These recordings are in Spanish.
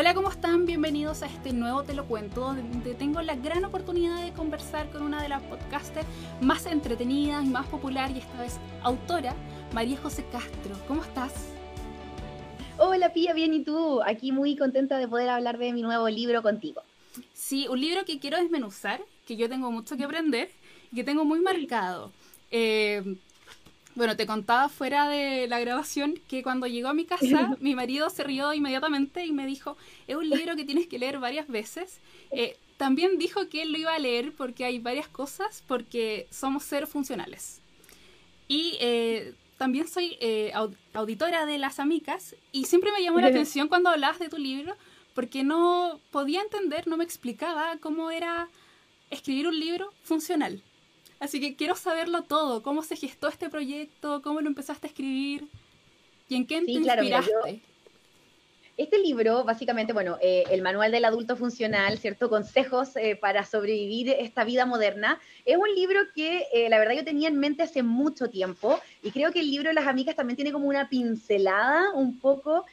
Hola, ¿cómo están? Bienvenidos a este nuevo Te lo cuento, donde tengo la gran oportunidad de conversar con una de las podcasters más entretenidas y más popular y esta vez autora, María José Castro. ¿Cómo estás? Hola Pía, bien y tú. Aquí muy contenta de poder hablar de mi nuevo libro contigo. Sí, un libro que quiero desmenuzar, que yo tengo mucho que aprender y que tengo muy marcado. Eh, bueno, te contaba fuera de la grabación que cuando llegó a mi casa, mi marido se rió inmediatamente y me dijo, es un libro que tienes que leer varias veces. Eh, también dijo que él lo iba a leer porque hay varias cosas, porque somos seres funcionales. Y eh, también soy eh, auditora de Las Amicas y siempre me llamó la atención cuando hablabas de tu libro porque no podía entender, no me explicaba cómo era escribir un libro funcional. Así que quiero saberlo todo, cómo se gestó este proyecto, cómo lo empezaste a escribir y en qué te inspiraste. este libro, básicamente, bueno, eh, el manual del adulto funcional, ¿cierto? Consejos eh, para sobrevivir esta vida moderna, es un libro que eh, la verdad yo tenía en mente hace mucho tiempo y creo que el libro de las amigas también tiene como una pincelada un poco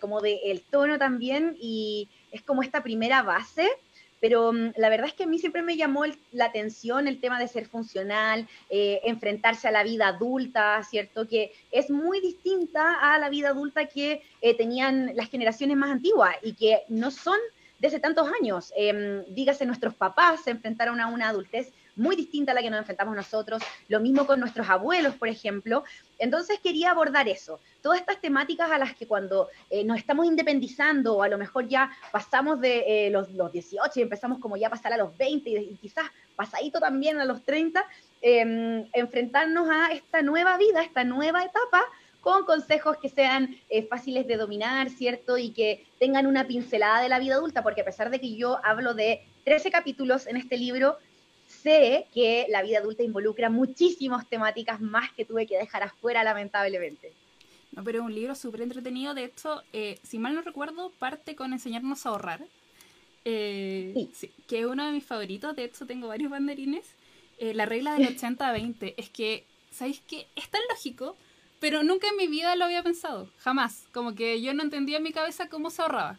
como de el tono también y es como esta primera base pero mm, la verdad es que a mí siempre me llamó la atención el tema de ser funcional, eh, enfrentarse a la vida adulta, ¿cierto? Que es muy distinta a la vida adulta que eh, tenían las generaciones más antiguas y que no son de hace tantos años. Em, dígase, nuestros papás se enfrentaron a una adultez muy distinta a la que nos enfrentamos nosotros, lo mismo con nuestros abuelos, por ejemplo. Entonces quería abordar eso, todas estas temáticas a las que cuando eh, nos estamos independizando o a lo mejor ya pasamos de eh, los, 18 y empezamos como ya a pasar a los 20 y, quizás pasadito también a los 30, em, enfrentarnos a esta nueva vida, esta nueva etapa con consejos que sean eh, fáciles de dominar, ¿cierto? Y que tengan una pincelada de la vida adulta, porque a pesar de que yo hablo de 13 capítulos en este libro, sé que la vida adulta involucra muchísimas temáticas más que tuve que dejar afuera, lamentablemente. No, pero es un libro súper entretenido. De hecho, eh, si mal no recuerdo, parte con enseñarnos a ahorrar. Eh, sí. Que es uno de mis favoritos. De hecho, tengo varios banderines. Eh, la regla del 80-20 es que, ¿sabéis qué? Es tan lógico, pero nunca en mi vida lo había pensado. Jamás. Como que yo no entendía en mi cabeza cómo se ahorraba.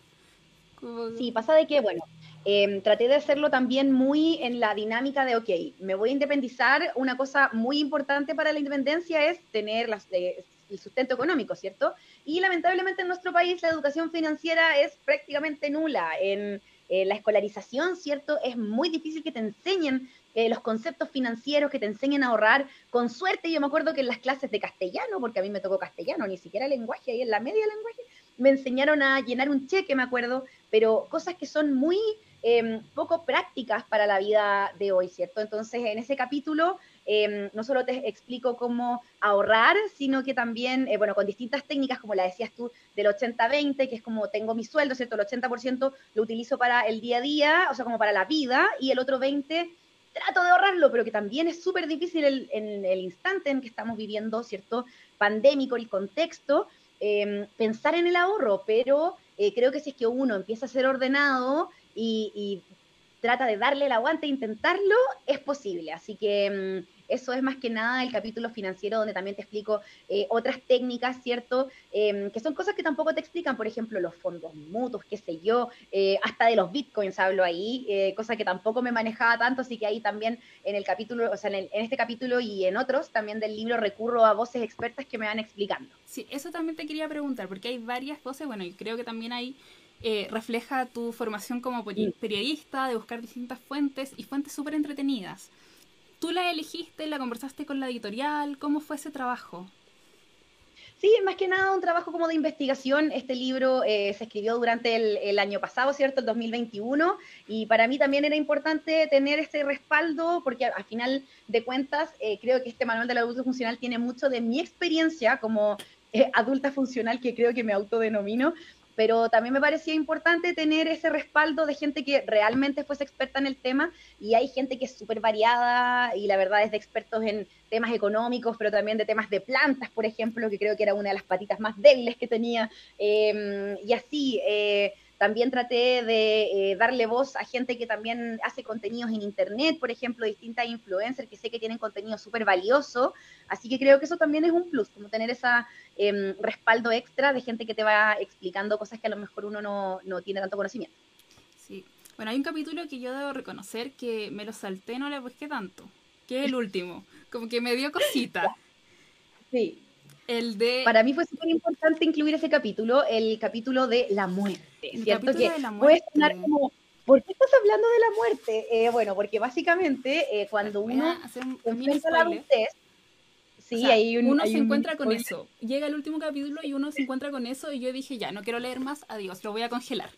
Sí, pasa de que, bueno, Em, traté de hacerlo también muy en la dinámica de, ok, me voy a independizar, una cosa muy importante para la independencia es tener eh, el sustento económico, ¿cierto? Y lamentablemente en nuestro país la educación financiera es prácticamente nula. En eh, la escolarización, ¿cierto? Es muy difícil que te enseñen eh, los conceptos financieros, que te enseñen a ahorrar. Con suerte, yo me acuerdo que en las clases de castellano, porque a mí me tocó castellano, ni siquiera lenguaje, ahí en la media lenguaje, me enseñaron a llenar un cheque, me acuerdo, pero cosas que son muy Em, poco prácticas para la vida de hoy, ¿cierto? Entonces, en ese capítulo em, no solo te explico cómo ahorrar, sino que también, eh, bueno, con distintas técnicas, como la decías tú, del 80-20, que es como tengo mi sueldo, ¿cierto? El 80% lo utilizo para el día a día, o sea, como para la vida, y el otro 20% trato de ahorrarlo, pero que también es súper difícil en el instante en que estamos viviendo, ¿cierto? Pandémico, el contexto, em, pensar en el ahorro, pero eh, creo que si es que uno empieza a ser ordenado, y, trata de darle el aguante e intentarlo, es posible. Así que mm, eso es más que nada el capítulo financiero donde también te explico eh, otras técnicas, ¿cierto? Em, que son cosas que tampoco te explican, por ejemplo, los fondos mutuos, qué sé yo, eh, hasta de los bitcoins hablo ahí, eh, cosa que tampoco me manejaba tanto, así que ahí también en el capítulo, o sea, en, en, este capítulo y en otros también del libro recurro a voces expertas que me van explicando. Sí, eso también te quería preguntar, porque hay varias voces, bueno, y creo que también hay eh, refleja tu formación como periodista, de buscar distintas fuentes y fuentes súper entretenidas. ¿Tú la elegiste, la conversaste con la editorial? ¿Cómo fue ese trabajo? Sí, más que nada un trabajo como de investigación. Este libro eh, se escribió durante el, año pasado, ¿cierto? El 2021. Y para mí también era importante tener este respaldo porque al final de cuentas eh, creo que este manual del adulto funcional tiene mucho de mi experiencia como adulta funcional que creo que me autodenomino, pero también me parecía importante tener ese respaldo de gente que realmente fuese experta en el tema y hay gente que es súper variada y la verdad es de expertos en temas económicos, pero también de temas de plantas, por ejemplo, que creo que era una de las patitas más débiles que tenía. Em, y así, eh, También traté de eh, darle voz a gente que también hace contenidos en Internet, por ejemplo, distintas influencers que sé que tienen contenido súper valioso. Así que creo que eso también es un plus, como tener ese em, respaldo extra de gente que te va explicando cosas que a lo mejor uno no, no tiene tanto conocimiento. Sí. Bueno, hay un capítulo que yo debo reconocer que me lo salté, no le busqué tanto, que es el último. Como que me dio cosita. Sí. El de... Para mí fue súper importante incluir ese capítulo, el capítulo de la muerte, El ¿cierto? Que de la puede muerte. sonar como, ¿por qué estás hablando de la muerte? Eh, bueno, porque básicamente eh, cuando Voy uno a enfrenta a la adultez, sí, O sea, hay un... uno hay se un encuentra con eso. Llega el último capítulo y uno se encuentra con eso y yo dije, ya, no quiero leer más, adiós, lo voy a congelar.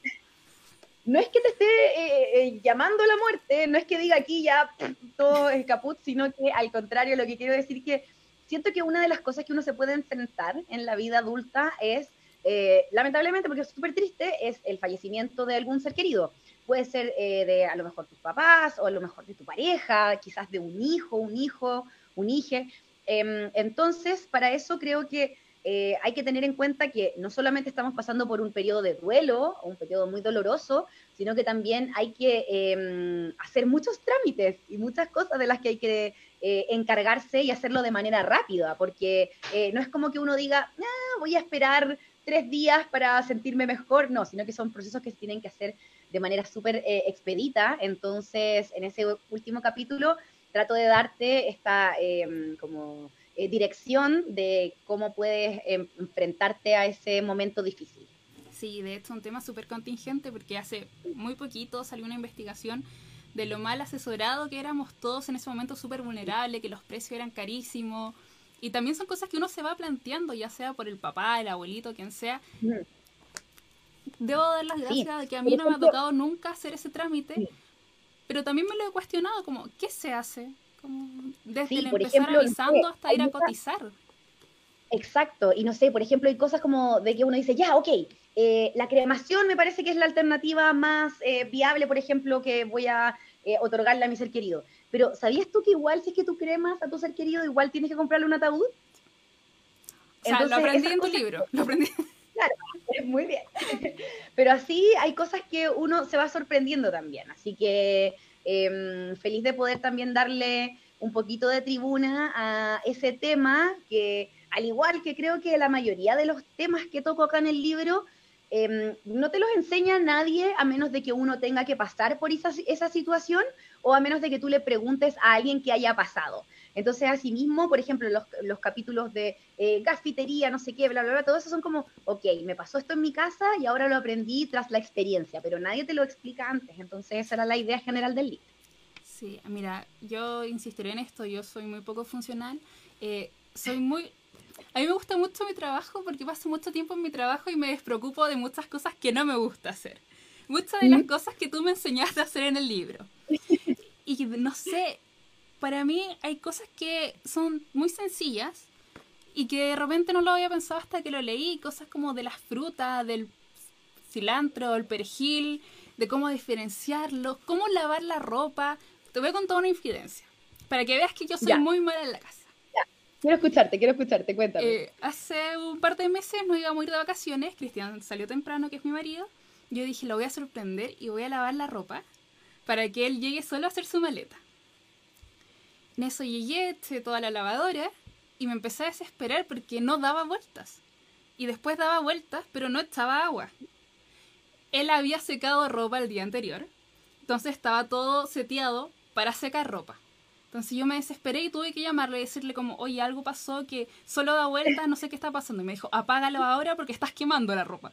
No es que te esté eh, eh, llamando la muerte, no es que diga aquí ya pff, todo es caput, sino que al contrario, lo que quiero decir que siento que una de las cosas que uno se puede enfrentar en la vida adulta es, eh, lamentablemente, porque es súper triste, es el fallecimiento de algún ser querido. Puede ser eh, de a lo mejor tus papás o a lo mejor de tu pareja, quizás de un hijo, un hijo, un hije. Em, entonces, para eso creo que eh, hay que tener en cuenta que no solamente estamos pasando por un periodo de duelo, un periodo muy doloroso, sino que también hay que eh, hacer muchos trámites y muchas cosas de las que hay que eh, encargarse y hacerlo de manera rápida, porque eh, no es como que uno diga, ah, voy a esperar tres días para sentirme mejor, no, sino que son procesos que se tienen que hacer de manera súper eh, expedita. Entonces, en ese último capítulo, trato de darte esta eh, como eh, dirección de cómo puedes em, enfrentarte a ese momento difícil. Sí, de hecho, un tema súper contingente porque hace muy poquito salió una investigación de lo mal asesorado que éramos todos en ese momento súper vulnerable, que los precios eran carísimos. Y también son cosas que uno se va planteando, ya sea por el papá, el abuelito, quien sea. Debo dar las Sí, gracias de que a mí no me ha tocado nunca hacer ese trámite, Sí. pero también me lo he cuestionado, como, ¿qué se hace? Como, desde Sí, el empezar ejemplo, avisando hasta ir a cotizar. Exacto, y no sé, por ejemplo, hay cosas como de que uno dice, ya, ok, eh, la cremación me parece que es la alternativa más eh, viable, por ejemplo, que voy a eh, otorgarle a mi ser querido. Pero, ¿sabías tú que igual si es que tú cremas a tu ser querido, igual tienes que comprarle un ataúd? O sea, Entonces, lo aprendí en tu cosas- libro, lo aprendí. Muy bien. Pero así hay cosas que uno se va sorprendiendo también. Así que em, feliz de poder también darle un poquito de tribuna a ese tema que, al igual que creo que la mayoría de los temas que toco acá en el libro, em, no te los enseña nadie a menos de que uno tenga que pasar por esa, situación o a menos de que tú le preguntes a alguien que haya pasado. Entonces, asimismo, por ejemplo, los, los capítulos de eh, no sé qué, bla, bla, bla, todo eso son como, ok, me pasó esto en mi casa y ahora lo aprendí tras la experiencia, pero nadie te lo explica antes. Entonces, esa era la idea general del libro. Sí, mira, yo insistiré en esto, yo soy muy poco funcional, eh, soy muy... A mí me gusta mucho mi trabajo porque paso mucho tiempo en mi trabajo y me despreocupo de muchas cosas que no me gusta hacer. Muchas de las ¿Mm? cosas que tú me enseñaste a hacer en el libro. Y no sé, para mí hay cosas que son muy sencillas y que de repente no lo había pensado hasta que lo leí, cosas como de las frutas, del cilantro, el perejil, de cómo diferenciarlos, cómo lavar la ropa. Te voy a contar una infidencia, para que veas que yo soy Ya. muy mala en la casa. Quiero escucharte, quiero escucharte, cuéntame. Eh, hace un par de meses nos íbamos a ir de vacaciones, Cristian salió temprano, que es mi marido. Yo dije, lo voy a sorprender y voy a lavar la ropa para que él llegue solo a hacer su maleta. En eso llegué, eché toda la lavadora y me empecé a desesperar porque no daba vueltas. Y después daba vueltas, pero no echaba agua. Él había secado ropa el día anterior, entonces estaba todo seteado para secar ropa. Entonces yo me desesperé y tuve que llamarle y decirle como, oye, algo pasó que solo da vueltas, no sé qué está pasando. Y me dijo, apágalo ahora porque estás quemando la ropa.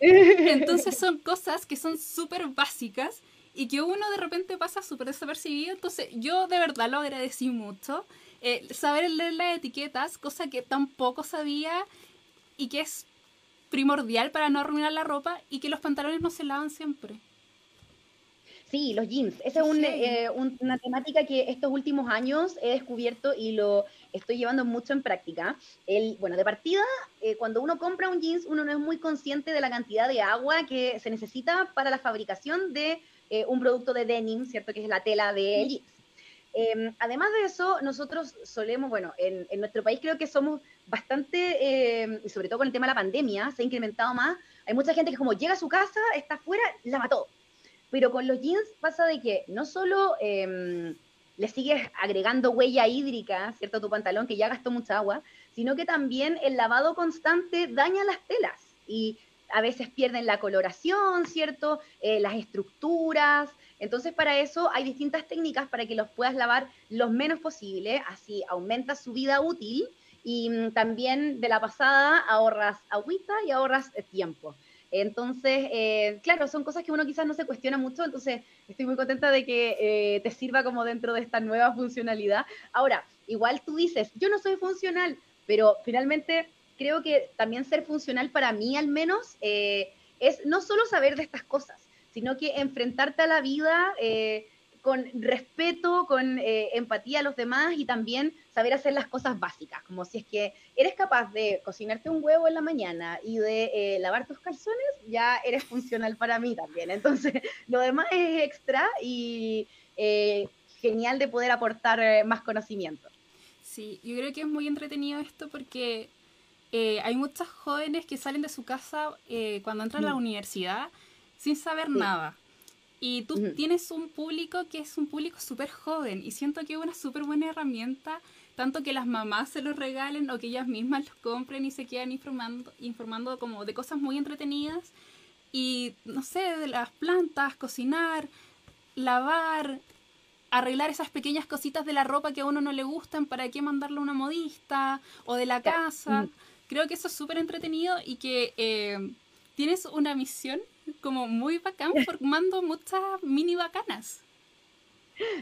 Entonces son cosas que son súper básicas y que uno de repente pasa súper desapercibido. Entonces yo de verdad lo agradecí mucho. Eh, saber leer las etiquetas, cosa que tampoco sabía y que es primordial para no arruinar la ropa y que los pantalones no se lavan siempre. Sí, los jeans. Esa es un, Sí. eh, un- una temática que estos últimos años he descubierto y lo estoy llevando mucho en práctica. El, bueno, de partida, eh, cuando uno compra un jeans, uno no es muy consciente de la cantidad de agua que se necesita para la fabricación de eh, un producto de denim, ¿cierto? Que es la tela de jeans. Eh, además de eso, nosotros solemos, bueno, en, en nuestro país creo que somos bastante, eh, y sobre todo con el tema de la pandemia, se ha incrementado más hay mucha gente que como llega a su casa, está afuera, la mató. Pero con los jeans pasa de que no solo em, le sigues agregando huella hídrica, ¿cierto? A tu pantalón, que ya gastó mucha agua, sino que también el lavado constante daña las telas y a veces pierden la coloración, ¿cierto? Eh, las estructuras. Entonces, para eso hay distintas técnicas para que los puedas lavar lo menos posible, así aumenta su vida útil y mm, también de la pasada ahorras agüita y ahorras eh, tiempo. Entonces, eh, claro, son cosas que uno quizás no se cuestiona mucho, entonces estoy muy contenta de que eh, te sirva como dentro de esta nueva funcionalidad. Ahora, igual tú dices, yo no soy funcional, pero finalmente creo que también ser funcional para mí al menos es no solo saber de estas cosas, sino que enfrentarte a la vida con respeto, con eh, empatía a los demás y también saber hacer las cosas básicas, como si es que eres capaz de cocinarte un huevo en la mañana y de eh, lavar tus calzones, ya eres funcional para mí también. Entonces, lo demás es extra y eh, genial de poder aportar más conocimiento. Sí, yo creo que es muy entretenido esto porque hay muchos jóvenes que salen de su casa cuando entran a la mm. universidad sin saber nada y tú tienes un público que es un público súper joven y siento que es una súper buena herramienta, tanto que las mamás se los regalen o que ellas mismas los compren y se quedan informando, informando como de cosas muy entretenidas. Y no sé, de las plantas, cocinar, lavar, arreglar esas pequeñas cositas de la ropa que a uno no le gustan, para qué mandarle a una modista o de la casa. Creo que eso es súper entretenido y que eh, tienes una misión como muy bacán formando muchas mini bacanas.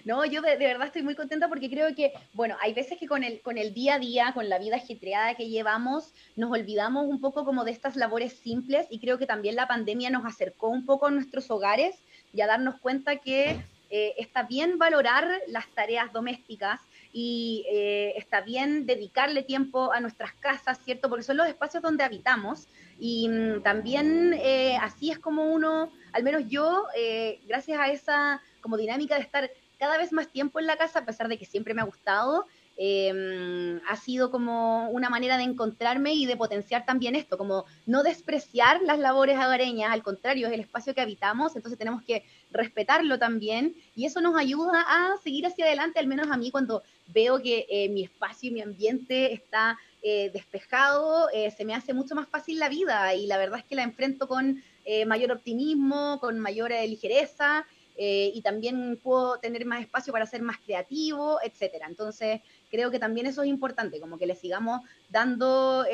No, yo de, verdad estoy muy contenta porque creo que, bueno, hay veces que con el, con el día a día, con la vida ajetreada que llevamos, nos olvidamos un poco como de estas labores simples y creo que también la pandemia nos acercó un poco a nuestros hogares y a darnos cuenta que eh, está bien valorar las tareas domésticas y eh, está bien dedicarle tiempo a nuestras casas, ¿cierto? Porque son los espacios donde habitamos y mm, también eh, así es como uno, al menos yo, eh, gracias a esa como dinámica de estar cada vez más tiempo en la casa, a pesar de que siempre me ha gustado, em, ha sido como una manera de encontrarme y de potenciar también esto, como no despreciar las labores hogareñas, al contrario, es el espacio que habitamos, entonces tenemos que respetarlo también y eso nos ayuda a seguir hacia adelante, al menos a mí cuando veo que eh, mi espacio y mi ambiente está eh, despejado, eh, se me hace mucho más fácil la vida y la verdad es que la enfrento con eh, mayor optimismo, con mayor ligereza y también puedo tener más espacio para ser más creativo, etcétera. Entonces, creo que también eso es importante, como que le sigamos dando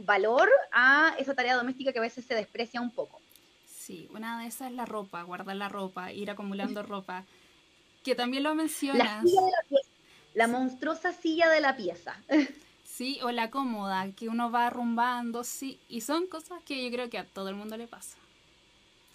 valor a esa tarea doméstica que a veces se desprecia un poco. Sí, una de esas es la ropa, guardar la ropa, ir acumulando ropa, que también lo mencionas. La, la, la monstruosa silla de la pieza. Sí, o la cómoda, que uno va arrumbando, sí. Y son cosas que yo creo que a todo el mundo le pasa.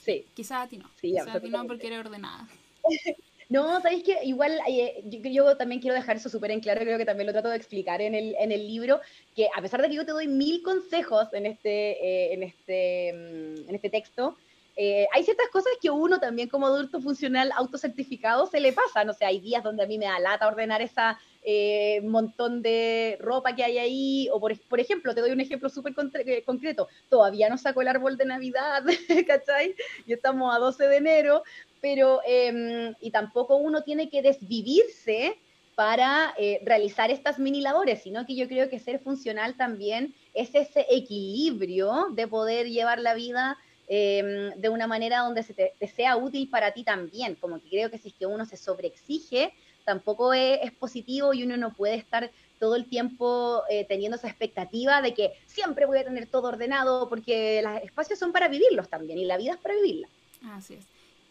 Sí. Quizás a ti no. Sí, Quizás a ti no porque eres ordenada. No, sabéis que igual eh, yo, también quiero dejar eso súper en claro, creo que también lo trato de explicar en el, en el libro, que a pesar de que yo te doy mil consejos en este, eh, en este, mm, en este texto, eh, hay ciertas cosas que uno también como adulto funcional autocertificado se le pasa, no sé, hay días donde a mí me da lata ordenar esa eh, montón de ropa que hay ahí, o por, por ejemplo, te doy un ejemplo súper eh, concreto, todavía no saco el árbol de Navidad, ¿cachai? Y estamos a 12 de enero, pero, em, y tampoco uno tiene que desvivirse para realizar estas mini labores, sino que yo creo que ser funcional también es ese equilibrio de poder llevar la vida Em, de una manera donde se te, sea útil para ti también. Como que creo que si es que uno se sobreexige, tampoco es, positivo y uno no puede estar todo el tiempo eh, teniendo esa expectativa de que siempre voy a tener todo ordenado, porque los espacios son para vivirlos también y la vida es para vivirla. Así es.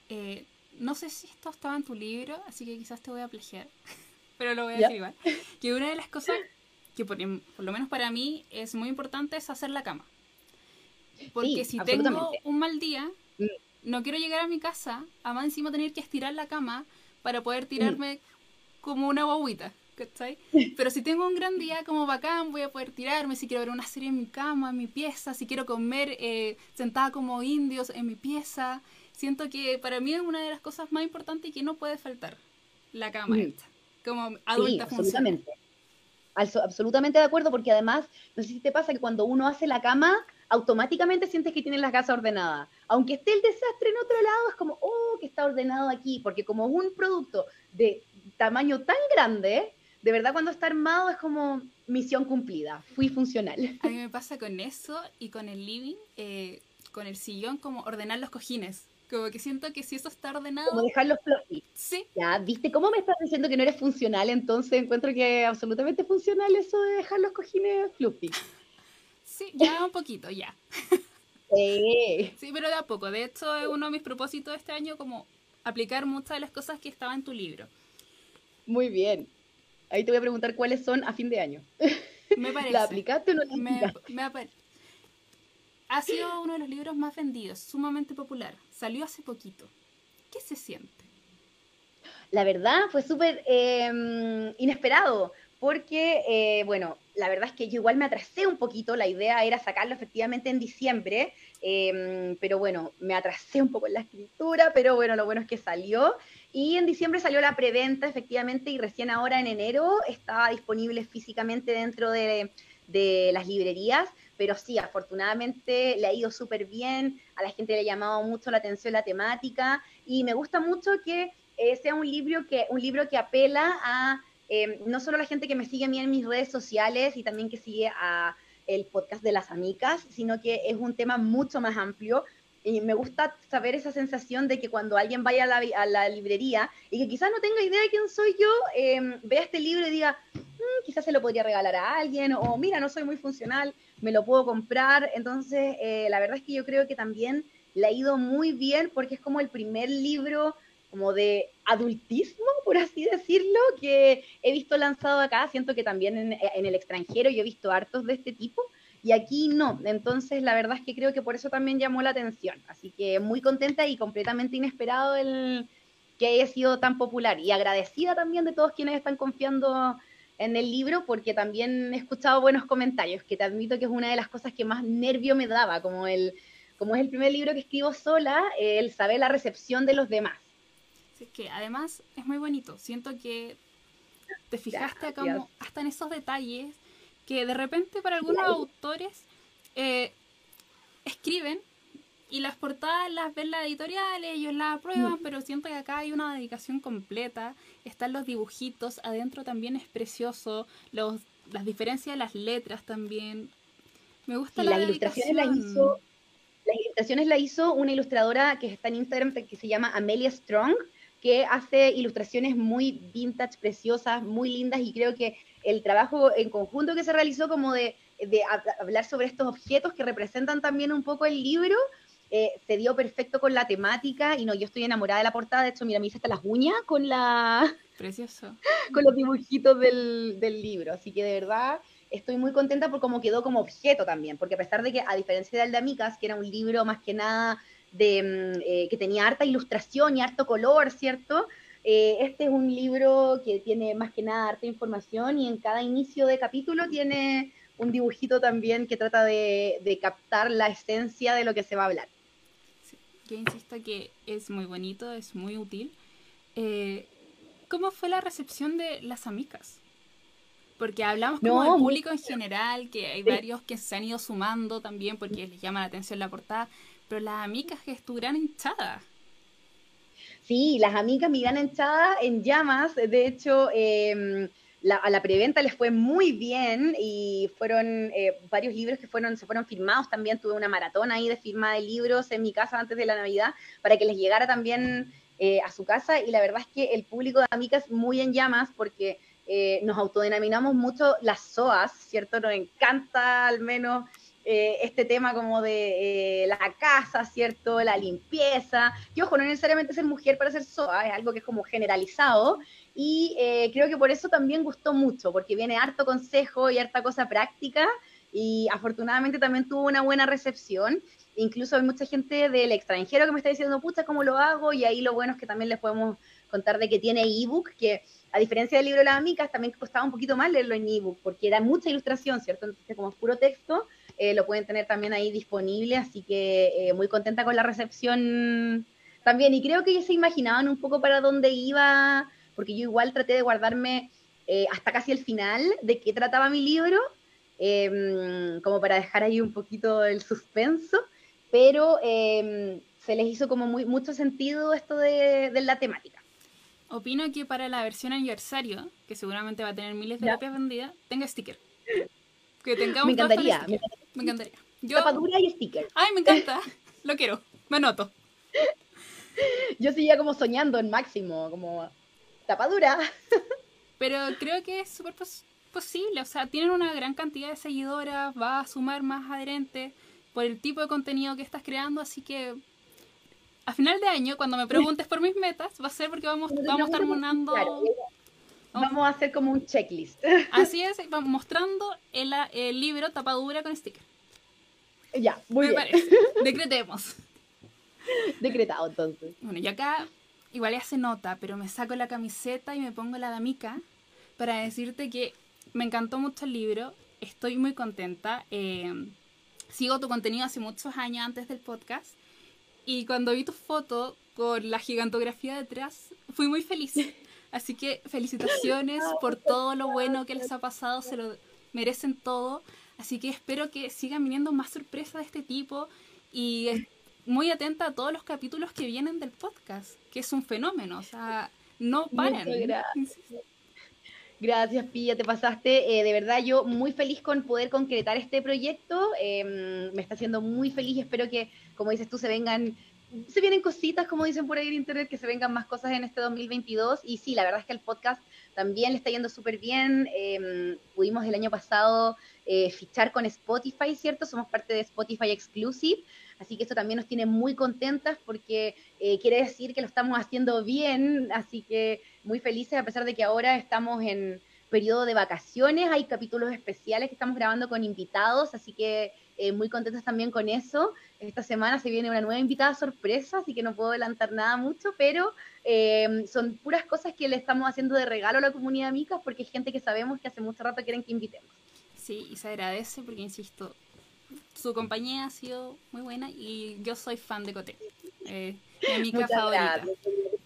Eh, no sé si esto estaba en tu libro, así que quizás te voy a plagiar, pero lo voy a decir igual. Que una de las cosas que por, por, lo menos para mí es muy importante es hacer la cama. Porque si tengo un mal día, mm. no quiero llegar a mi casa, a más encima tener que estirar la cama para poder tirarme como una guaguita. ¿cachai? Pero si tengo un gran día como bacán, voy a poder tirarme, si quiero ver una serie en mi cama, en mi pieza, si quiero comer eh, sentada como indios en mi pieza. Siento que para mí es una de las cosas más importantes y que no puede faltar, la cama mm. como adulta sí, absolutamente. absolutamente de acuerdo, porque además, no sé si te pasa que cuando uno hace la cama, automáticamente sientes que tienes la casa ordenada. Aunque esté el desastre en otro lado, es como, oh, que está ordenado aquí, porque como un producto de tamaño tan grande, de verdad cuando está armado es como misión cumplida, fui funcional. A mí me pasa con eso y con el living, eh, con el sillón, como ordenar los cojines. Como que siento que si eso está ordenado. Como dejarlos fluffy. Sí. Ya, ¿viste cómo me estás diciendo que no eres funcional? Entonces encuentro que absolutamente funcional eso de dejar los cojines fluffy. Sí, ya un poquito, ya. Sí. sí, pero de a poco. De hecho, es uno de mis propósitos de este año como aplicar muchas de las cosas que estaban en tu libro. Muy bien. Ahí te voy a preguntar cuáles son a fin de año. Me parece. ¿La aplicaste o no la me, me Ha sido uno de los libros más vendidos, sumamente popular. Salió hace poquito. ¿Qué se siente? La verdad fue súper em, inesperado, porque, eh, bueno, la verdad es que yo igual me atrasé un poquito, la idea era sacarlo efectivamente en diciembre, em, pero bueno, me atrasé un poco en la escritura, pero bueno, lo bueno es que salió. Y en diciembre salió la preventa, efectivamente, y recién ahora en enero estaba disponible físicamente dentro de, de las librerías, pero sí, afortunadamente le ha ido súper bien, a la gente le ha llamado mucho la atención la temática, y me gusta mucho que eh, sea un libro que, un libro que apela a Em, no solo la gente que me sigue a mí en mis redes sociales y también que sigue el podcast de las amigas, sino que es un tema mucho más amplio. Y me gusta saber esa sensación de que cuando alguien vaya a la, librería y que quizás no tenga idea de quién soy yo, eh, vea este libro y diga, mm, quizás se lo podría regalar a alguien, o mira, no soy muy funcional, me lo puedo comprar. Entonces, eh, la verdad es que yo creo que también le ha ido muy bien porque es como el primer libro como de adultismo, por así decirlo, que he visto lanzado acá. Siento que también en, en, el extranjero yo he visto hartos de este tipo y aquí no. Entonces, la verdad es que creo que por eso también llamó la atención. Así que muy contenta y completamente inesperado el que haya sido tan popular y agradecida también de todos quienes están confiando en el libro porque también he escuchado buenos comentarios, que te admito que es una de las cosas que más nervio me daba, como el como es el primer libro que escribo sola, el saber la recepción de los demás que además es muy bonito. Siento que te fijaste como hasta en esos detalles que de repente para algunos autores eh, escriben y las portadas las ven las editoriales, ellos las aprueban, mm. pero siento que acá hay una dedicación completa, están los dibujitos, adentro también es precioso, los, las diferencias de las letras también. Me gusta la las ilustraciones las hizo las ilustraciones la hizo una ilustradora que está en Instagram que se llama Amelia Strong que hace ilustraciones muy vintage, preciosas, muy lindas y creo que el trabajo en conjunto que se realizó como de, hablar sobre estos objetos que representan también un poco el libro, eh, se dio perfecto con la temática y no, yo estoy enamorada de la portada, de hecho, mira, me hice hasta las uñas con la... Precioso. con los dibujitos del, del libro, así que de verdad estoy muy contenta por cómo quedó como objeto también, porque a pesar de que, a diferencia de Aldamicas, que era un libro más que nada de, mm, eh, que tenía harta ilustración y harto color, ¿cierto? Eh, este es un libro que tiene más que nada harta información y en cada inicio de capítulo tiene un dibujito también que trata de, captar la esencia de lo que se va a hablar. yo insisto que es muy bonito, es muy útil. Eh, ¿Cómo fue la recepción de las amigas? Porque hablamos como del público en general, que hay varios que se han ido sumando también porque les llama la atención la portada, pero las amigas que estuvieran hinchadas. Sí, las amigas me irán hinchadas en llamas. De hecho, em, a la preventa les fue muy bien y fueron eh, varios libros que fueron, se fueron firmados también. Tuve una maratón ahí de firma de libros en mi casa antes de la Navidad para que les llegara también eh, a su casa. Y la verdad es que el público de amigas muy en llamas porque eh, nos autodenominamos mucho las SOAS, ¿cierto? Nos encanta al menos eh, este tema como de eh, la casa, ¿cierto? La limpieza. Y ojo, no necesariamente ser mujer para ser SOA, es algo que es como generalizado. Y eh, creo que por eso también gustó mucho, porque viene harto consejo y harta cosa práctica. Y afortunadamente también tuvo una buena recepción. Incluso hay mucha gente del extranjero que me está diciendo, pucha, ¿cómo lo hago? Y ahí lo bueno es que también les podemos contar de que tiene ebook, que a diferencia del libro de las amigas, también costaba un poquito más leerlo en ebook, porque era mucha ilustración, ¿cierto? Entonces, como es puro texto, eh, lo pueden tener también ahí disponible, así que eh, muy contenta con la recepción también. Y creo que ellos se imaginaban un poco para dónde iba, porque yo igual traté de guardarme eh, hasta casi el final de qué trataba mi libro. em, como para dejar ahí un poquito el suspenso, pero em, se les hizo como muy, mucho sentido esto de, la temática. Opino que para la versión aniversario, que seguramente va a tener miles de copias vendidas, tenga sticker. Que tengamos me encantaría, me encantaría. Tapadura y sticker. Ay, me encanta. Lo quiero. Me anoto. Yo seguía como soñando en máximo, como tapadura. Pero creo que es súper posible. O sea, tienen una gran cantidad de seguidoras, va a sumar más adherentes por el tipo de contenido que estás creando, así que a final de año, cuando me preguntes por mis metas, va a ser porque vamos, vamos a estar mostrando... vamos a hacer como un checklist. Así es, vamos mostrando el, el libro tapadura con sticker. Ya, muy Me Parece. Decretemos. Decretado entonces. Bueno, y acá igual ya se nota, pero me saco la camiseta y me pongo la damica para decirte que me encantó mucho el libro, estoy muy contenta. Eh, sigo tu contenido hace muchos años antes del podcast y cuando vi tu foto con la gigantografía detrás, fui muy feliz. Así que felicitaciones por todo lo bueno que les ha pasado, se lo merecen todo. Así que espero que sigan viniendo más sorpresas de este tipo y muy atenta a todos los capítulos que vienen del podcast, que es un fenómeno, o sea, no paren. Gracias. Gracias, Pilla, te pasaste. Eh, de verdad, yo muy feliz con poder concretar este proyecto. Em, me está haciendo muy feliz. Espero que, como dices tú, se vengan, se vienen cositas, como dicen por ahí en internet, que se vengan más cosas en este 2022. Y sí, la verdad es que el podcast también le está yendo súper bien. Em, pudimos el año pasado eh, fichar con Spotify, ¿cierto? Somos parte de Spotify Exclusive. Así que eso también nos tiene muy contentas porque eh, quiere decir que lo estamos haciendo bien. Así que muy felices a pesar de que ahora estamos en periodo de vacaciones. Hay capítulos especiales que estamos grabando con invitados, así que eh, muy contentos también con eso. Esta semana se viene una nueva invitada sorpresa, así que no puedo adelantar nada mucho, pero eh, son puras cosas que le estamos haciendo de regalo a la comunidad Micas porque es gente que sabemos que hace mucho rato quieren que invitemos. Sí, y se agradece porque, insisto, su compañía ha sido muy buena y yo soy fan de Cote. Eh, mi amiga favorita.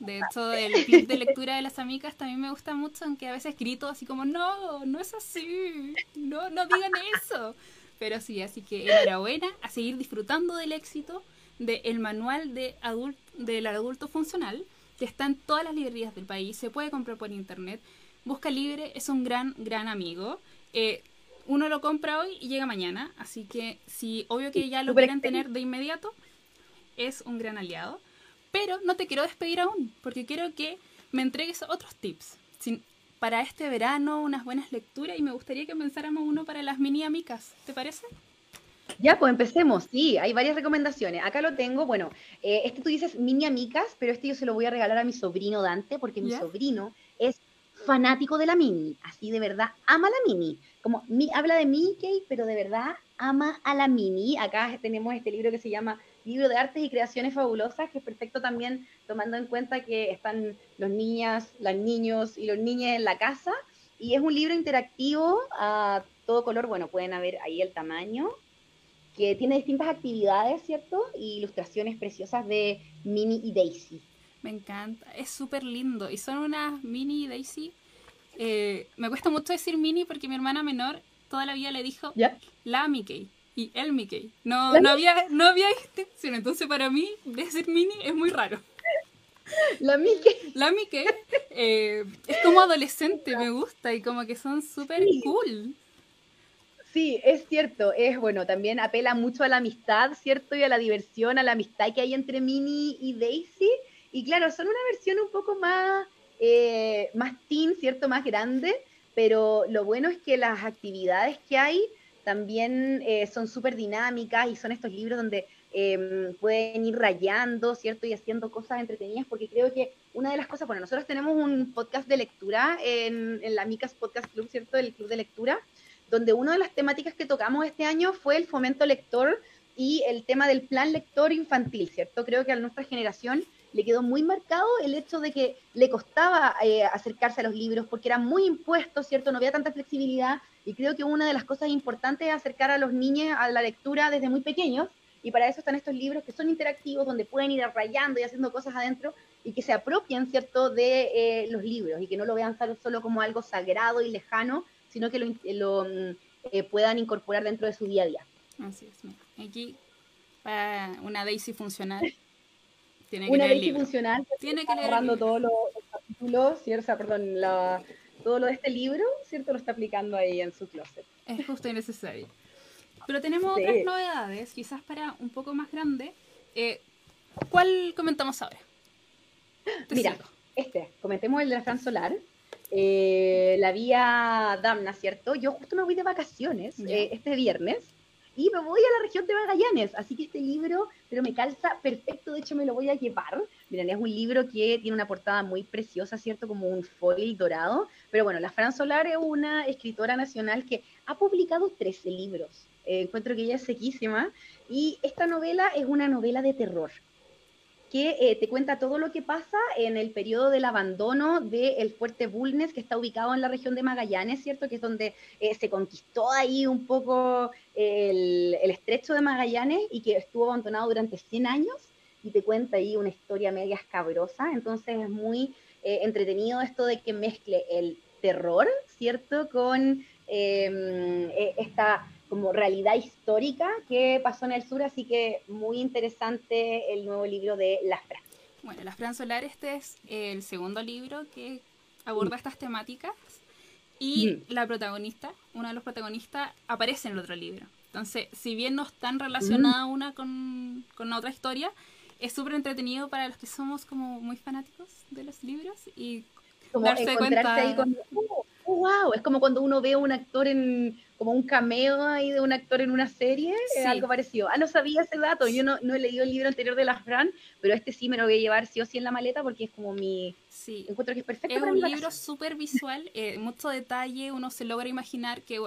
De hecho, el club de lectura de las amigas también me gusta mucho, aunque a veces grito así como, no, no es así, no, no digan eso. Pero sí, así que enhorabuena a seguir disfrutando del éxito del manual de adult, del adulto funcional, que está en todas las librerías del país, se puede comprar por internet. Busca Libre es un gran, gran amigo. Eh, uno lo compra hoy y llega mañana, así que si obvio que ya lo quieren tener de inmediato, es un gran aliado. Pero no te quiero despedir aún, porque quiero que me entregues otros tips. para este verano, unas buenas lecturas y me gustaría que pensáramos uno para las mini amicas. ¿Te parece? Ya, pues empecemos. Sí, hay varias recomendaciones. Acá lo tengo. Bueno, eh, este tú dices mini amicas, pero este yo se lo voy a regalar a mi sobrino Dante, porque mi sobrino es fanático de la mini. Así de verdad, ama la mini. Como mi, habla de Mickey, pero de verdad ama a la mini. Acá tenemos este libro que se llama libro de artes y creaciones fabulosas, que es perfecto también tomando en cuenta que están los niñas, las niños y los niños en la casa. Y es un libro interactivo a todo color, bueno, pueden ver ahí el tamaño, que tiene distintas actividades, ¿cierto? Y ilustraciones preciosas de Minnie y Daisy. Me encanta, es súper lindo. Y son unas Minnie y Daisy. Eh, me cuesta mucho decir Minnie porque mi hermana menor toda la vida le dijo la Mickey y el Mickey. No, no, había, no había distinción. Entonces, para mí, decir mini es muy raro. La Mickey. La Mickey eh, es como adolescente, me gusta y como que son súper cool. Sí, es cierto, es bueno, también apela mucho a la amistad, ¿cierto? Y a la diversión, a la amistad que hay entre Minnie y Daisy. Y claro, son una versión un poco más, eh, más teen, ¿cierto? Más grande, pero lo bueno es que las actividades que hay también eh, son súper dinámicas y son estos libros donde em, pueden ir rayando, ¿cierto? Y haciendo cosas entretenidas, porque creo que una de las cosas, bueno, nosotros tenemos un podcast de lectura en, la Micas Podcast Club, ¿cierto? El club de lectura, donde una de las temáticas que tocamos este año fue el fomento lector y el tema del plan lector infantil, ¿cierto? Creo que a nuestra generación le quedó muy marcado el hecho de que le costaba eh, acercarse a los libros porque era muy impuesto, ¿cierto? No había tanta flexibilidad y creo que una de las cosas importantes es acercar a los niños a la lectura desde muy pequeños y para eso están estos libros que son interactivos, donde pueden ir rayando y haciendo cosas adentro y que se apropien, ¿cierto?, de eh, los libros y que no lo vean solo como algo sagrado y lejano, sino que lo, mm, eh, puedan incorporar dentro de su día a día. Así es, aquí una Daisy funcional. Tiene que una Daisy funcional. Tiene que leer todos los, capítulos, ¿cierto? perdón, todo lo de este libro, ¿cierto? Lo está aplicando ahí en su closet. Es justo y necesario. Pero tenemos otras novedades, quizás para un poco más grande. Eh, ¿Cuál comentamos ahora? Mira, este, comentemos el de la Fran Solar. Eh, la vía Damna, ¿cierto? Yo justo me voy de vacaciones eh, este viernes y me voy a la región de Magallanes, así que este libro, pero me calza perfecto, de hecho me lo voy a llevar. Miren, es un libro que tiene una portada muy preciosa, ¿cierto? Como un foil dorado, pero bueno, la Fran Solar es una escritora nacional que ha publicado 13 libros. Eh, encuentro que ella es sequísima y esta novela es una novela de terror que eh, te cuenta todo lo que pasa en el periodo del abandono del fuerte Bulnes, que está ubicado en la región de Magallanes, ¿cierto? Que es donde eh, se conquistó ahí un poco el, estrecho de Magallanes y que estuvo abandonado durante 100 años y te cuenta ahí una historia media escabrosa. Entonces es muy eh, entretenido esto de que mezcle el terror, ¿cierto? Con em, esta como realidad histórica que pasó en el sur, así que muy interesante el nuevo libro de La Fran. Bueno, La Fran Solar, este es el segundo libro que aborda mm. estas temáticas y mm. la protagonista, uno de los protagonistas, aparece en el otro libro. Entonces, si bien no están relacionadas mm. una con, con otra historia, es súper entretenido para los que somos como muy fanáticos de los libros y darse cuenta... Ahí con, oh, oh, wow, es como cuando uno ve a un actor en como un cameo ahí de un actor en una serie, algo parecido. Ah, no sabía ese dato, yo no, no, he leído el libro anterior de la Fran, pero este sí me lo voy a llevar sí o sí en la maleta porque es como mi... Sí. Encuentro que es perfecto. Es un libro súper visual, eh, mucho detalle, uno se logra imaginar que...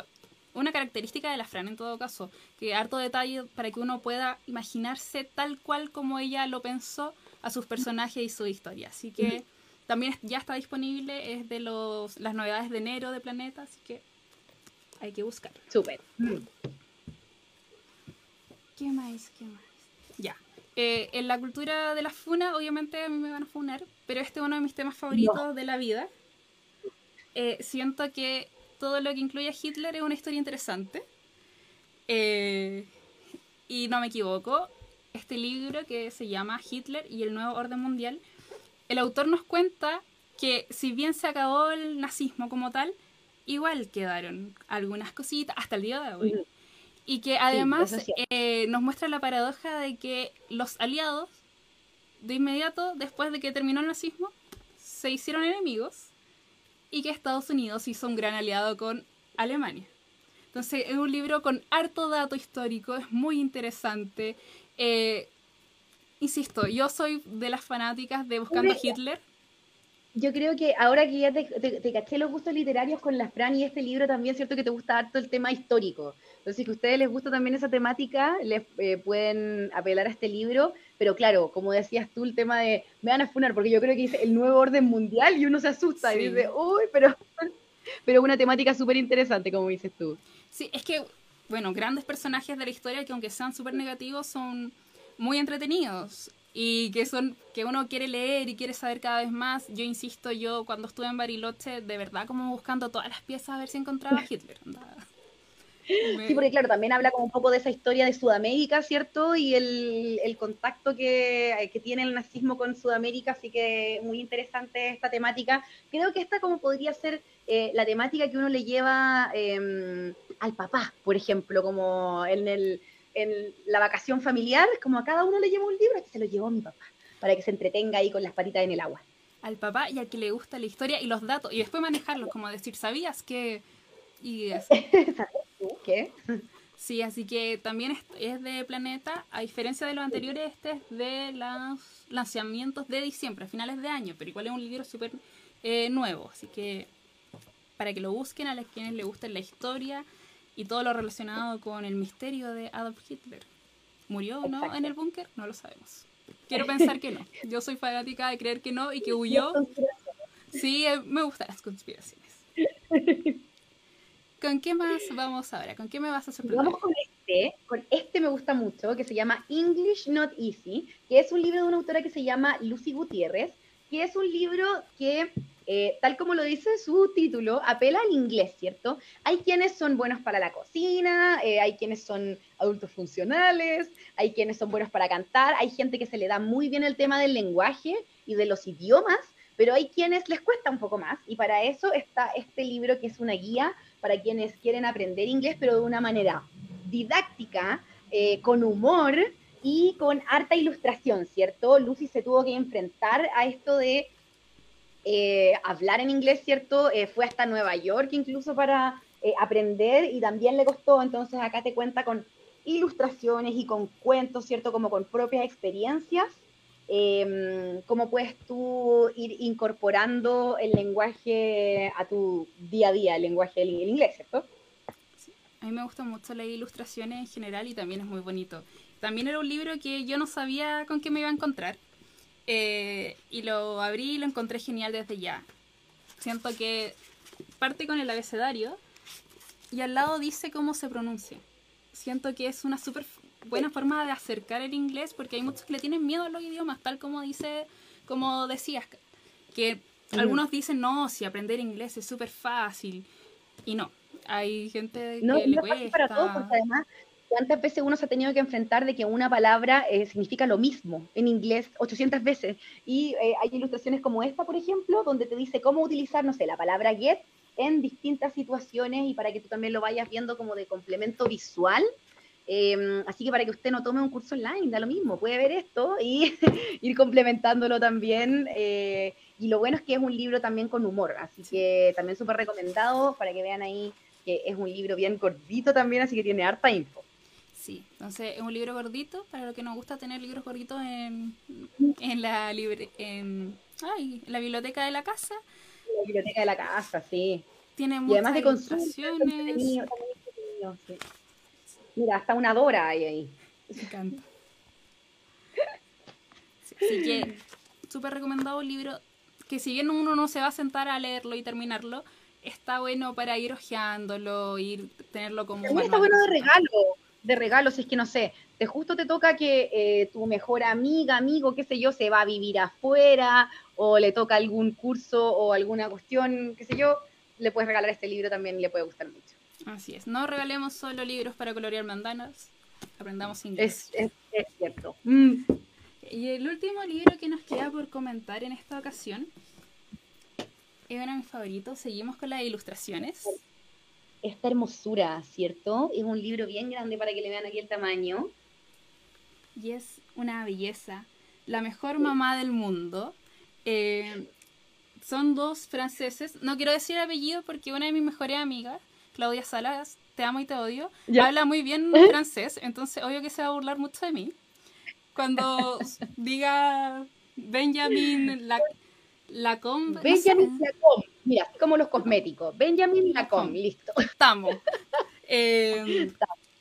Una característica de la Fran en todo caso, que harto detalle para que uno pueda imaginarse tal cual como ella lo pensó a sus personajes y su historia. Así que también ya está disponible, es de los, las novedades de enero de Planeta, así que hay que buscar. Súper. ¿Qué más? ¿Qué más? Ya. Eh, en la cultura de la funa, obviamente a mí me van a funar, pero este es uno de mis temas favoritos de la vida. Eh, siento que todo lo que incluye a Hitler es una historia interesante. Eh, y no me equivoco, este libro que se llama Hitler y el nuevo orden mundial, el autor nos cuenta que si bien se acabó el nazismo como tal, igual quedaron algunas cositas hasta el día de hoy. Y que además eh, nos muestra la paradoja de que los aliados, de inmediato, después de que terminó el nazismo, se hicieron enemigos y que Estados Unidos hizo un gran aliado con Alemania. Entonces es un libro con harto dato histórico, es muy interesante. Eh, insisto, yo soy de las fanáticas de Buscando a Hitler yo creo que ahora que ya te, te, caché los gustos literarios con la Fran y este libro también, cierto que te gusta harto el tema histórico. Entonces, que a ustedes les gusta también esa temática, les eh, pueden apelar a este libro. Pero claro, como decías tú, el tema de me van a funar, porque yo creo que dice el nuevo orden mundial y uno se asusta y dice, uy, pero, pero una temática súper interesante, como dices tú. Sí, es que, bueno, grandes personajes de la historia que aunque sean súper negativos son muy entretenidos y que son que uno quiere leer y quiere saber cada vez más. Yo insisto, yo cuando estuve en Bariloche, de verdad como buscando todas las piezas a ver si encontraba a Hitler. Sí, porque claro, también habla como un poco de esa historia de Sudamérica, ¿cierto? Y el, el contacto que, que, tiene el nazismo con Sudamérica, así que muy interesante esta temática. Creo que esta como podría ser eh, la temática que uno le lleva em, al papá, por ejemplo, como en el en la vacación familiar, como a cada uno le llevo un libro, que se lo llevó mi papá, para que se entretenga ahí con las patitas en el agua. Al papá y al que le gusta la historia y los datos, y después manejarlos, como decir, ¿sabías que...? Y ¿Qué? Sí, así que también es de Planeta, a diferencia de los anteriores, este es de los lanzamientos de diciembre, a finales de año, pero igual es un libro súper eh, nuevo, así que para que lo busquen a los quienes les guste la historia, y todo lo relacionado con el misterio de Adolf Hitler. ¿Murió o no en el búnker? No lo sabemos. Quiero pensar que no. Yo soy fanática de creer que no y que huyó. Sí, eh, me gustan las conspiraciones. ¿Con qué más vamos ahora? ¿Con qué me vas a sorprender? Vamos con este, con este me gusta mucho, que se llama English Not Easy, que es un libro de una autora que se llama Lucy Gutiérrez, que es un libro que eh, tal como lo dice su título, apela al inglés, ¿cierto? Hay quienes son buenos para la cocina, eh, hay quienes son adultos funcionales, hay quienes son buenos para cantar, hay gente que se le da muy bien el tema del lenguaje y de los idiomas, pero hay quienes les cuesta un poco más y para eso está este libro que es una guía para quienes quieren aprender inglés, pero de una manera didáctica, eh, con humor y con harta ilustración, ¿cierto? Lucy se tuvo que enfrentar a esto de eh, hablar en inglés, ¿cierto? Eh, fue hasta Nueva York incluso para eh, aprender y también le costó, entonces acá te cuenta con ilustraciones y con cuentos, ¿cierto? Como con propias experiencias, em, cómo puedes tú ir incorporando el lenguaje a tu día a día, el lenguaje del inglés, ¿cierto? A mí me gusta mucho leer ilustraciones en general y también es muy bonito. También era un libro que yo no sabía con qué me iba a encontrar eh, y lo abrí y lo encontré genial desde ya. Siento que parte con el abecedario y al lado dice cómo se pronuncia. Siento que es una súper buena forma de acercar el inglés porque hay muchos que le tienen miedo a los idiomas, tal como dice, como decías, que algunos dicen, no, si aprender inglés es súper fácil. Y no, hay gente que le cuesta. para todos, porque además ¿Cuántas veces uno se ha tenido que enfrentar de que una palabra eh, significa lo mismo en inglés 800 veces? Y eh, hay ilustraciones como esta, por ejemplo, donde te dice cómo utilizar, no sé, la palabra get en distintas situaciones y para que tú también lo vayas viendo como de complemento visual. Em, así que para que usted no tome un curso online, da lo mismo, puede ver esto y ir complementándolo también. Eh, y lo bueno es que es un libro también con humor, así que también súper recomendado para que vean ahí que es un libro bien cortito también, así que tiene harta info. Sí, entonces es un libro gordito, para lo que nos gusta tener libros gorditos en, en la libre, en, ay, la biblioteca de la casa. La biblioteca de la casa, sí. Tiene muchas y además de ilustraciones. Mira, hasta una Dora hay ahí. Me encanta. así que, súper recomendado un libro que si bien uno no se va a sentar a leerlo y terminarlo, está bueno para ir hojeándolo, ir tenerlo como... También está bueno de regalo de regalos, es que no sé, te justo te toca que eh, tu mejor amiga, amigo, qué sé yo, se va a vivir afuera o le toca algún curso o alguna cuestión, qué sé yo, le puedes regalar este libro también y le puede gustar mucho. Así es, no regalemos solo libros para colorear mandanas, aprendamos inglés. Es, es, cierto. Mm. Y el último libro que nos queda por comentar en esta ocasión es uno de mis favoritos, seguimos con las ilustraciones esta hermosura, ¿cierto? Es un libro bien grande para que le vean aquí el tamaño. Y es una belleza. La mejor mamá del mundo. Eh, son dos franceses. No quiero decir apellido porque una de mis mejores amigas, Claudia Salas, te amo y te odio, habla muy bien francés, entonces obvio que se va a burlar mucho de mí. Cuando diga Benjamin la Lacombe. Benjamin Lacombe. Mira, así como los cosméticos. Benjamin Lacombe, listo. Estamos. Eh,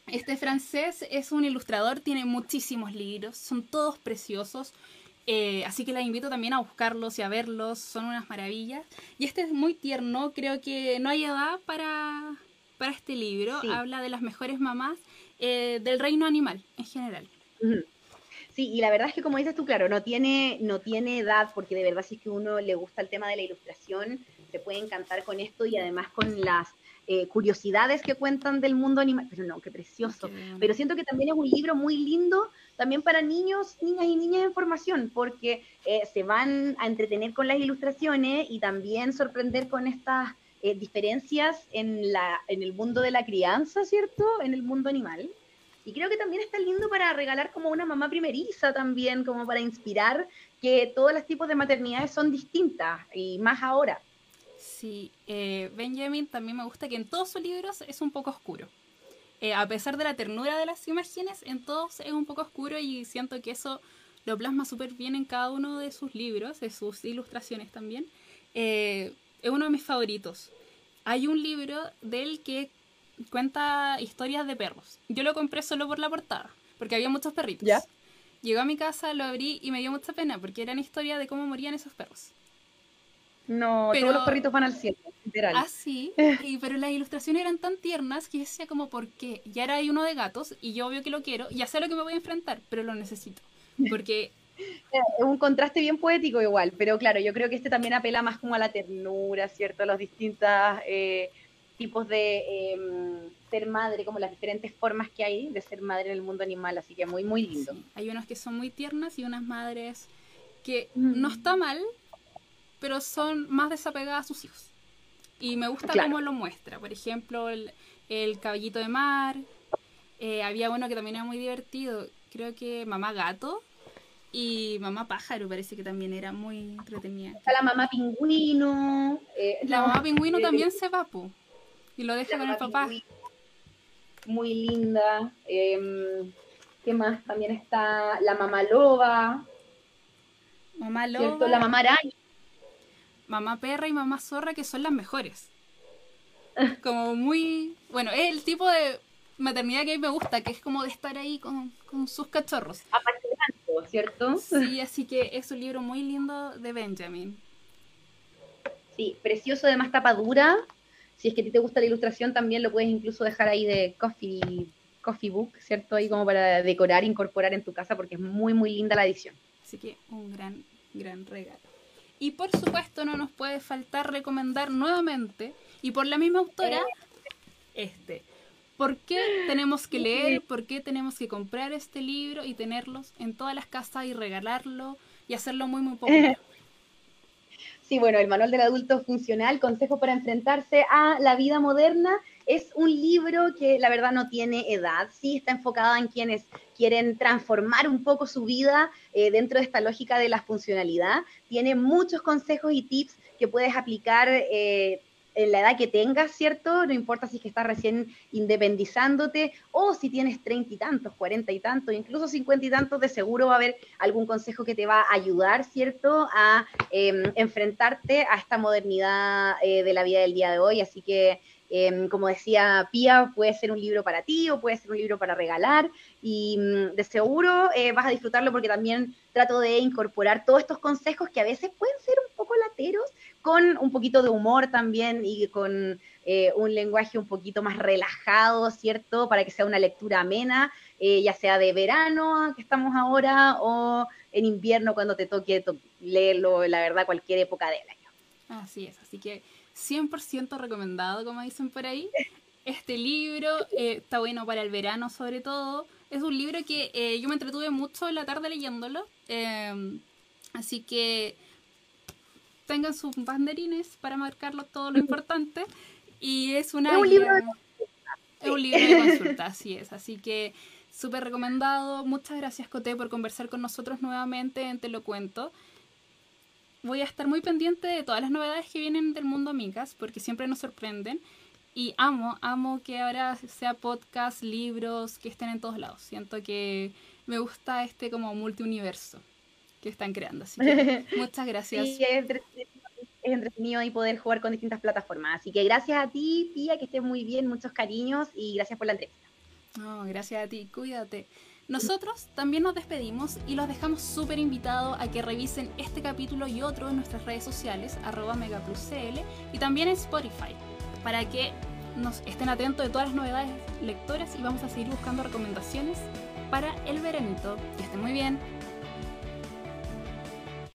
este francés es un ilustrador, tiene muchísimos libros, son todos preciosos. Eh, así que la invito también a buscarlos y a verlos, son unas maravillas. Y este es muy tierno, creo que no hay edad para, para este libro. Habla de las mejores mamás eh, del reino animal en general. Sí, y la verdad es que como dices tú, claro, no tiene, no tiene edad, porque de verdad si es que uno le gusta el tema de la ilustración, se puede encantar con esto y además con las eh, curiosidades que cuentan del mundo animal. Pero no, qué precioso. Pero siento que también es un libro muy lindo también para niños, niñas y niñas en formación, porque eh, se van a entretener con las ilustraciones y también sorprender con estas eh, diferencias en, la, en el mundo de la crianza, ¿cierto? En el mundo animal. Y creo que también está lindo para regalar como una mamá primeriza también, como para inspirar que todos los tipos de maternidades son distintas y más ahora. Sí, eh, Benjamin también me gusta que en todos sus libros es un poco oscuro. Eh, a pesar de la ternura de las imágenes, en todos es un poco oscuro y siento que eso lo plasma súper bien en cada uno de sus libros, de sus ilustraciones también. Eh, es uno de mis favoritos. Hay un libro del que cuenta historias de perros. Yo lo compré solo por la portada, porque había muchos perritos. ¿Ya? Llegó a mi casa, lo abrí y me dio mucha pena, porque eran historias de cómo morían esos perros. No, todos los perritos van al cielo, literal. Ah, sí, pero las ilustraciones eran tan tiernas que decía como, ¿por qué? Ya era ahí uno de gatos y yo obvio que lo quiero, ya sé lo que me voy a enfrentar, pero lo necesito. Porque es un contraste bien poético igual, pero claro, yo creo que este también apela más como a la ternura, ¿cierto? A los distintos eh, tipos de em, ser madre, como las diferentes formas que hay de ser madre en el mundo animal, así que muy, muy lindo. hay unas que son muy tiernas y unas madres que no mm. está mal, pero son más desapegadas a sus hijos. Y me gusta cómo lo muestra. Por ejemplo, el, caballito de mar. Eh, había uno que también era muy divertido. Creo que Mamá Gato y Mamá Pájaro parece que también era muy entretenida. Está la Mamá Pingüino. Eh, la Mamá Pingüino eh, también se va, Y lo deja con el papá. muy linda. Em, ¿Qué más? También está la Mamá Loba. Mamá Loba. La Mamá Araña mamá perra y mamá zorra que son las mejores. Como muy... Bueno, es el tipo de maternidad que a mí me gusta, que es como de estar ahí con, sus cachorros. Apasionante, ¿cierto? Sí, así que es un libro muy lindo de Benjamin. Sí, precioso, además tapa dura. Si es que a ti te gusta la ilustración, también lo puedes incluso dejar ahí de coffee, coffee book, ¿cierto? Ahí como para decorar, incorporar en tu casa, porque es muy, muy linda la edición. Así que un gran, gran regalo. Y por supuesto no nos puede faltar recomendar nuevamente, y por la misma autora, este. ¿Por qué tenemos que leer? ¿Por qué tenemos que comprar este libro y tenerlos en todas las casas y regalarlo y hacerlo muy, muy popular? Sí, bueno, el Manual del Adulto Funcional, Consejo para enfrentarse a la vida moderna, es un libro que la verdad no tiene edad, sí está enfocado en quienes quieren transformar un poco su vida eh, dentro de esta lógica de la funcionalidad. Tiene muchos consejos y tips que puedes aplicar eh, en la edad que tengas, ¿cierto? No importa si es que estás recién independizándote o si tienes treinta y tantos, cuarenta y tantos, incluso cincuenta y tantos, de seguro va a haber algún consejo que te va a ayudar, ¿cierto? A em, enfrentarte a esta modernidad eh, de la vida del día de hoy. Así que Em, como decía Pía, puede ser un libro para ti o puede ser un libro para regalar y mm, de seguro eh, vas a disfrutarlo porque también trato de incorporar todos estos consejos que a veces pueden ser un poco lateros con un poquito de humor también y con eh, un lenguaje un poquito más relajado, ¿cierto? Para que sea una lectura amena, eh, ya sea de verano, que estamos ahora, o en invierno cuando te toque leerlo, la verdad, cualquier época del año. Así es, así que 100% recomendado, como dicen por ahí. Este libro eh, está bueno para el verano sobre todo. Es un libro que eh, yo me entretuve mucho en la tarde leyéndolo. Em, así que tengan sus banderines para marcarlo todo lo importante. Y es una... Es un libro de Es un libro de consulta, así es. Así que súper recomendado. Muchas gracias, Coté, por conversar con nosotros nuevamente en Te lo cuento voy a estar muy pendiente de todas las novedades que vienen del mundo Micas, porque siempre nos sorprenden. Y amo, amo que ahora sea podcast, libros, que estén en todos lados. Siento que me gusta este como multiuniverso que están creando. Así que muchas gracias. Sí, es entretenido, y poder jugar con distintas plataformas. Así que gracias a ti, tía, que estés muy bien, muchos cariños y gracias por la entrevista. No, gracias a ti, cuídate. Nosotros también nos despedimos y los dejamos súper invitados a que revisen este capítulo y otro en nuestras redes sociales, arroba megapluscl, y también en Spotify, para que nos estén atentos de todas las novedades lectoras y vamos a seguir buscando recomendaciones para el veranito. Que estén muy bien.